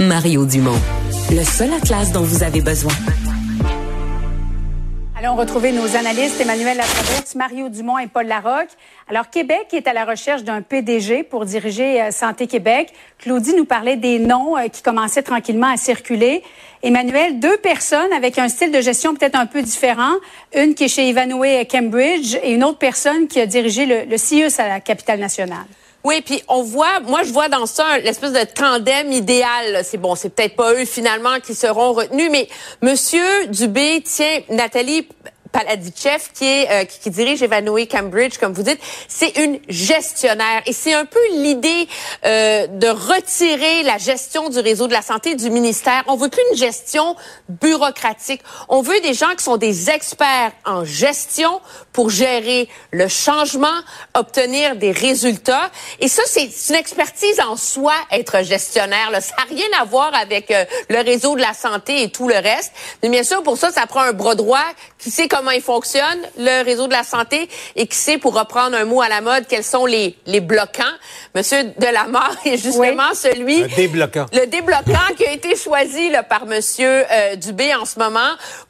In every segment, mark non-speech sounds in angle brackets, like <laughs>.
Mario Dumont, le seul atlas dont vous avez besoin. Allons retrouver nos analystes Emmanuel Latraverse, Mario Dumont et Paul Larocque. Alors, Québec est à la recherche d'un PDG pour diriger euh, Santé Québec. Claudie nous parlait des noms euh, qui commençaient tranquillement à circuler. Emmanuel, deux personnes avec un style de gestion peut-être un peu différent. Une qui est chez Ivanhoe Cambridge et une autre personne qui a dirigé le, le CIUS à la capitale nationale. Oui, puis on voit, moi je vois dans ça l'espèce de tandem idéal. C'est bon, c'est peut-être pas eux finalement qui seront retenus, mais Monsieur Dubé tient Nathalie Paladichev, qui est euh, qui, dirige Evanoé Cambridge, comme vous dites, c'est une gestionnaire et c'est un peu l'idée euh, de retirer la gestion du réseau de la santé du ministère. On veut plus une gestion bureaucratique. On veut des gens qui sont des experts en gestion pour gérer le changement, obtenir des résultats. Et ça, c'est une expertise en soi, être gestionnaire. Là. Ça n'a rien à voir avec euh, le réseau de la santé et tout le reste. Mais bien sûr, pour ça, ça prend un bras droit qui sait comment il fonctionne, le réseau de la santé, et qui sait, pour reprendre un mot à la mode, quels sont les, les bloquants. Monsieur Delamarre <laughs> est justement celui... Le débloquant. Le débloquant qui a été choisi là, par Monsieur euh, Dubé en ce moment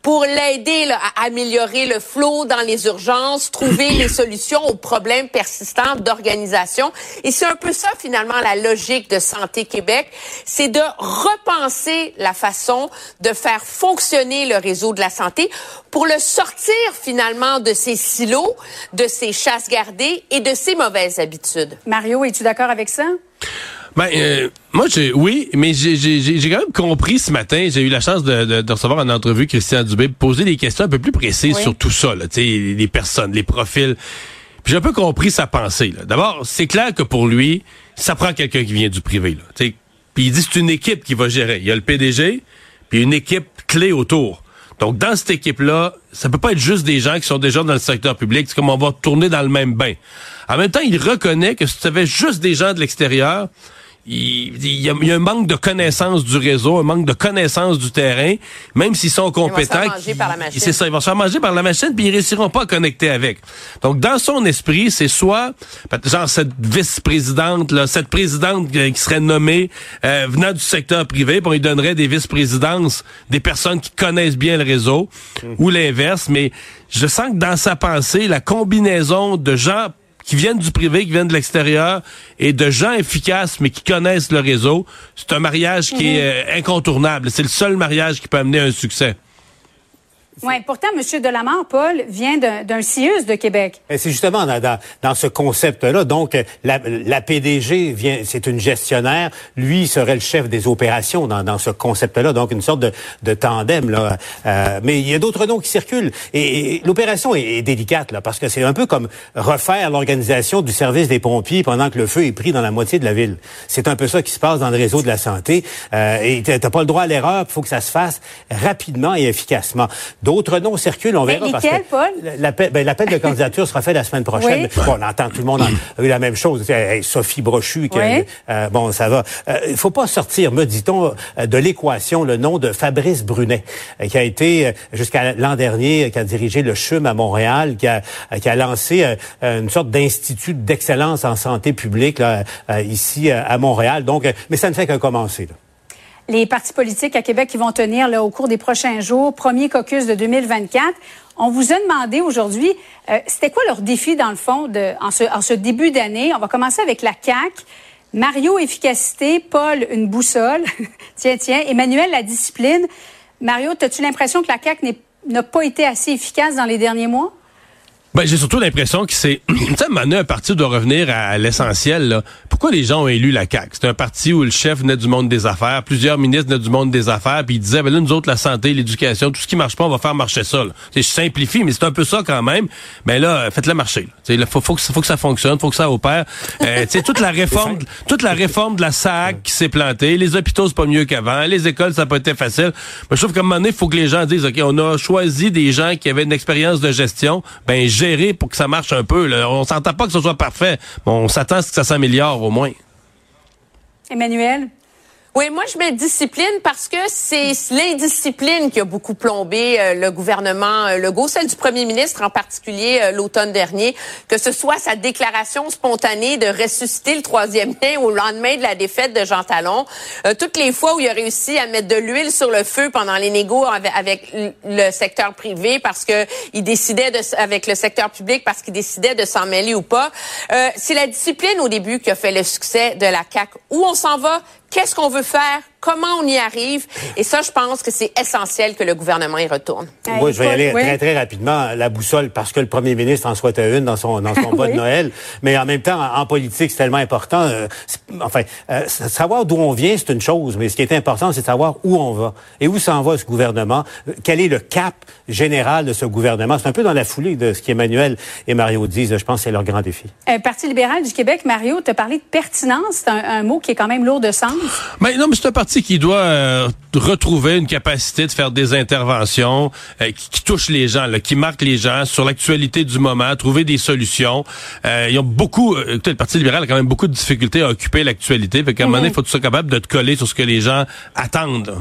pour l'aider à améliorer le flot dans les urgences, trouver les solutions aux problèmes persistants d'organisation. Et c'est un peu ça, finalement, la logique de Santé Québec, c'est de repenser la façon de faire fonctionner le réseau de la santé pour le sortir finalement de ces silos, de ces chasses gardées et de ces mauvaises habitudes. Mario, es-tu d'accord avec ça? Ben, euh, moi, j'ai, oui, mais j'ai, j'ai, quand même compris ce matin, j'ai eu la chance de, de, recevoir en entrevue Christian Dubé, poser des questions un peu plus précises sur tout ça, là, les personnes, les profils. Puis j'ai un peu compris sa pensée. D'abord, c'est clair que pour lui, ça prend quelqu'un qui vient du privé. Là, puis il dit c'est une équipe qui va gérer. Il y a le PDG, puis une équipe clé autour. Donc, dans cette équipe-là, ça peut pas être juste des gens qui sont déjà dans le secteur public. C'est comme on va tourner dans le même bain. En même temps, il reconnaît que si tu avais juste des gens de l'extérieur, il, y a, un manque de connaissance du réseau, un manque de connaissance du terrain, même s'ils sont compétents. C'est ça, ils vont se faire manger par la machine, puis ils réussiront pas à connecter avec. Donc, dans son esprit, c'est soit, genre, cette vice-présidente, là, cette présidente qui serait nommée euh, venant du secteur privé, puis on lui donnerait des vice-présidences, des personnes qui connaissent bien le réseau, hum. ou l'inverse, mais je sens que dans sa pensée, la combinaison de gens qui viennent du privé, qui viennent de l'extérieur, et de gens efficaces, mais qui connaissent le réseau, c'est un mariage qui est mhm. euh, incontournable. C'est le seul mariage qui peut amener un succès. Oui, pourtant, M. Delamare, Paul, vient d'un CIUS de Québec. C'est justement dans, dans, ce concept-là. Donc, la, la PDG vient, c'est une gestionnaire. Lui serait le chef des opérations dans, dans ce concept-là. Donc, une sorte de, de tandem. Là. Euh, mais il y a d'autres noms qui circulent. Et, l'opération est, délicate, là, parce que c'est un peu comme refaire l'organisation du service des pompiers pendant que le feu est pris dans la moitié de la ville. C'est un peu ça qui se passe dans le réseau de la santé. Euh, et t'as pas le droit à l'erreur. Il faut que ça se fasse rapidement et efficacement. D'autres noms circulent, on verra. parce que Paul? L'appel ben, de <laughs> candidature sera fait la semaine prochaine. on entend tout le monde a eu la même chose. Sophie Brochu, euh, bon, ça va. Euh, il faut pas sortir, me dit-on, euh, de l'équation le nom de Fabrice Brunet, qui a été jusqu'à l'an dernier, qui a dirigé le CHUM à Montréal, qui a, qui a lancé une sorte d'institut d'excellence en santé publique là, ici à Montréal. Donc, mais ça ne fait qu'un commencer. Là les partis politiques à Québec qui vont tenir là, au cours des prochains jours, premier caucus de 2024. On vous a demandé aujourd'hui, euh, c'était quoi leur défi dans le fond de, en, ce, en ce début d'année? On va commencer avec la CAC. Mario, efficacité. Paul, une boussole. <laughs> tiens, tiens. Emmanuel, la discipline. Mario, as-tu l'impression que la CAC n'a pas été assez efficace dans les derniers mois? Ben, j'ai surtout l'impression que c'est, <clears throat> tu sais, un parti doit revenir à, l'essentiel. Pourquoi les gens ont élu la CAQ? C'est un parti où le chef venait du monde des affaires, plusieurs ministres venaient du monde des affaires, puis ils disaient, ben là, nous autres, la santé, l'éducation, tout ce qui marche pas, on va faire marcher ça. Je simplifie, mais c'est un peu ça quand même. Mais ben là, faites-le marcher. Il faut, faut, que, faut que ça fonctionne, faut que ça opère. Euh, toute la réforme, <laughs> toute la réforme de la SAC qui s'est plantée, les hôpitaux, c'est pas mieux qu'avant, les écoles, ça n'a pas été facile. Mais je trouve qu'à un moment donné, il faut que les gens disent, OK, on a choisi des gens qui avaient une expérience de gestion, ben pour que ça marche un peu. Là. On s'entend pas que ce soit parfait, mais on s'attend à ce que ça s'améliore au moins. Emmanuel? Oui, moi je mets discipline parce que c'est l'indiscipline qui a beaucoup plombé euh, le gouvernement euh, Legault, celle du premier ministre en particulier euh, l'automne dernier, que ce soit sa déclaration spontanée de ressusciter le troisième lien au lendemain de la défaite de Jean Talon, toutes les fois où il a réussi à mettre de l'huile sur le feu pendant les négos avec, le secteur privé parce que il décidait de, avec le secteur public parce qu'il décidait de s'en mêler ou pas. c'est la discipline au début qui a fait le succès de la CAC. Où on s'en va, qu'est-ce qu'on veut faire, comment on y arrive? Et ça, je pense que c'est essentiel que le gouvernement y retourne. Moi, je vais y aller très, très rapidement. La boussole, parce que le premier ministre en souhaitait une dans son, dans son <laughs> bas de Noël. Mais en même temps, en, politique, c'est tellement important. Euh, enfin, euh, savoir d'où on vient, c'est une chose. Mais ce qui est important, c'est de savoir où on va. Et où s'en va ce gouvernement. Euh, quel est le cap général de ce gouvernement? C'est un peu dans la foulée de ce qu'Emmanuel et Mario disent. Je pense que c'est leur grand défi. Parti libéral du Québec, Mario, tu as parlé de pertinence. C'est un, un mot qui est quand même lourd de sens. Mais non, mais c'est un parti qui doit euh, retrouver une capacité de faire des interventions euh, qui, touchent les gens, là, qui marquent les gens sur l'actualité du moment, trouver des solutions. Euh, ils ont beaucoup, le Parti libéral a quand même beaucoup de difficultés à occuper l'actualité. Fait qu'à un moment donné, il faut que tu sois capable de te coller sur ce que les gens attendent?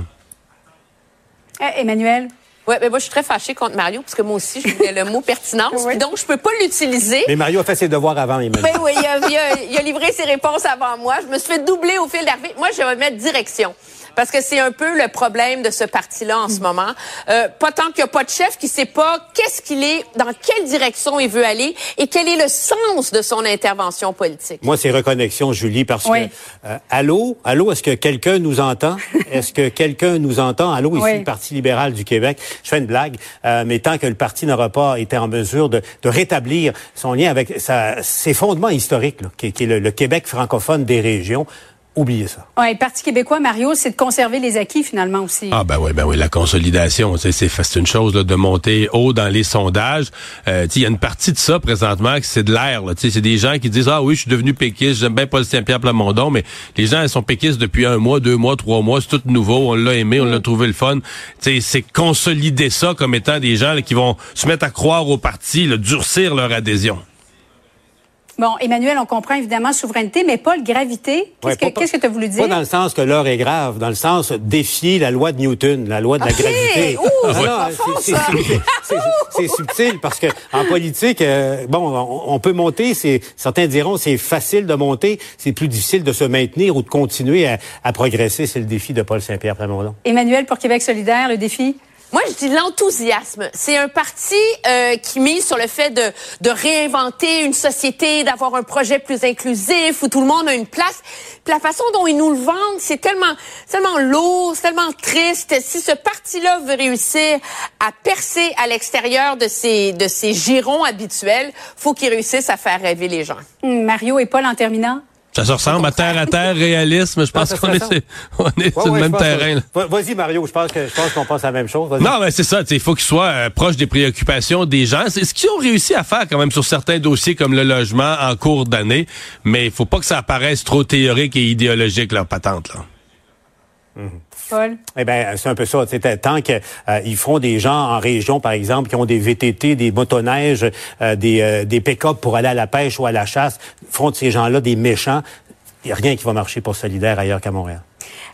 Emmanuel? Oui, mais moi, je suis très fâchée contre Mario, parce que moi aussi, je voulais le mot pertinence, <laughs> donc je peux pas l'utiliser. Mais Mario a fait ses devoirs avant, Emmanuel. Ben oui, il a, il a, livré ses réponses avant moi. Je me suis fait doubler au fil d'arrivée. Moi, je vais mettre direction parce que c'est un peu le problème de ce parti-là en ce moment. Euh, pas tant qu'il n'y a pas de chef qui sait pas qu'est-ce qu'il est, dans quelle direction il veut aller et quel est le sens de son intervention politique. Moi, c'est reconnexion, Julie, parce que euh, allô, allô, est-ce que quelqu'un nous entend? <laughs> Est-ce que quelqu'un nous entend? Allô, ici le Parti libéral du Québec. Je fais une blague, euh, mais tant que le parti n'aura pas été en mesure de, de rétablir son lien avec sa, ses fondements historiques, là, qui, est le Québec francophone des régions, Oubliez ça. Oui, le Parti québécois, Mario, c'est de conserver les acquis finalement aussi. Ah ben oui, ben oui, la consolidation, c'est c'est une chose de monter haut dans les sondages. Euh, il y a une partie de ça présentement que c'est de l'air. C'est des gens qui disent ah oui, je suis devenu péquiste, j'aime bien Paul Saint-Pierre Plamondon, mais les gens ils sont péquistes depuis un mois, deux mois, trois mois, c'est tout nouveau, on l'a aimé, on l'a trouvé le fun. C'est consolider ça comme étant des gens qui vont se mettre à croire au parti, durcir leur adhésion. Bon, Emmanuel, on comprend évidemment souveraineté, mais pas le gravité. Qu'est-ce que tu as voulu dire? Pas dans le sens que l'heure est grave, dans le sens défier la loi de Newton, la loi de la gravité. c'est subtil parce que en politique, euh, bon, on, peut monter. certains diront c'est facile de monter, c'est plus difficile de se maintenir ou de continuer à, à progresser. C'est le défi de Paul Saint-Pierre Plamondon. Emmanuel pour Québec solidaire, le défi? Moi, je dis l'enthousiasme. C'est un parti euh, qui mise sur le fait de, de réinventer une société, d'avoir un projet plus inclusif où tout le monde a une place. Puis la façon dont ils nous le vendent, c'est tellement, tellement lourd, tellement triste. Si ce parti-là veut réussir à percer à l'extérieur de ses, de ses girons habituels, faut qu'il réussisse à faire rêver les gens. Mario et Paul en terminant. Ça se ressemble à terre à terre, réalisme. Je pense qu'on est, on est sur le même terrain. Vas-y, Mario, je pense que je pense qu'on pense à la même chose. Non, mais c'est ça. Il faut qu'ils soient euh, proches des préoccupations des gens. C'est ce qu'ils ont réussi à faire quand même sur certains dossiers comme le logement en cours d'année. Mais il faut pas que ça apparaisse trop théorique et idéologique, leur patente. Là. Mhm. Paul? Eh bien, c'est un peu ça. Tant qu'ils euh, font des gens en région, par exemple, qui ont des VTT, des motoneiges, euh, des, euh, des pick-up pour aller à la pêche ou à la chasse, font de ces gens-là des méchants. Il n'y a rien qui va marcher pour Solidaire ailleurs qu'à Montréal.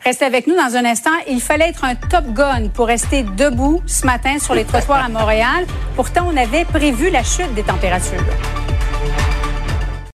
Restez avec nous dans un instant. Il fallait être un top gun pour rester debout ce matin sur les trottoirs à Montréal. Pourtant, on avait prévu la chute des températures.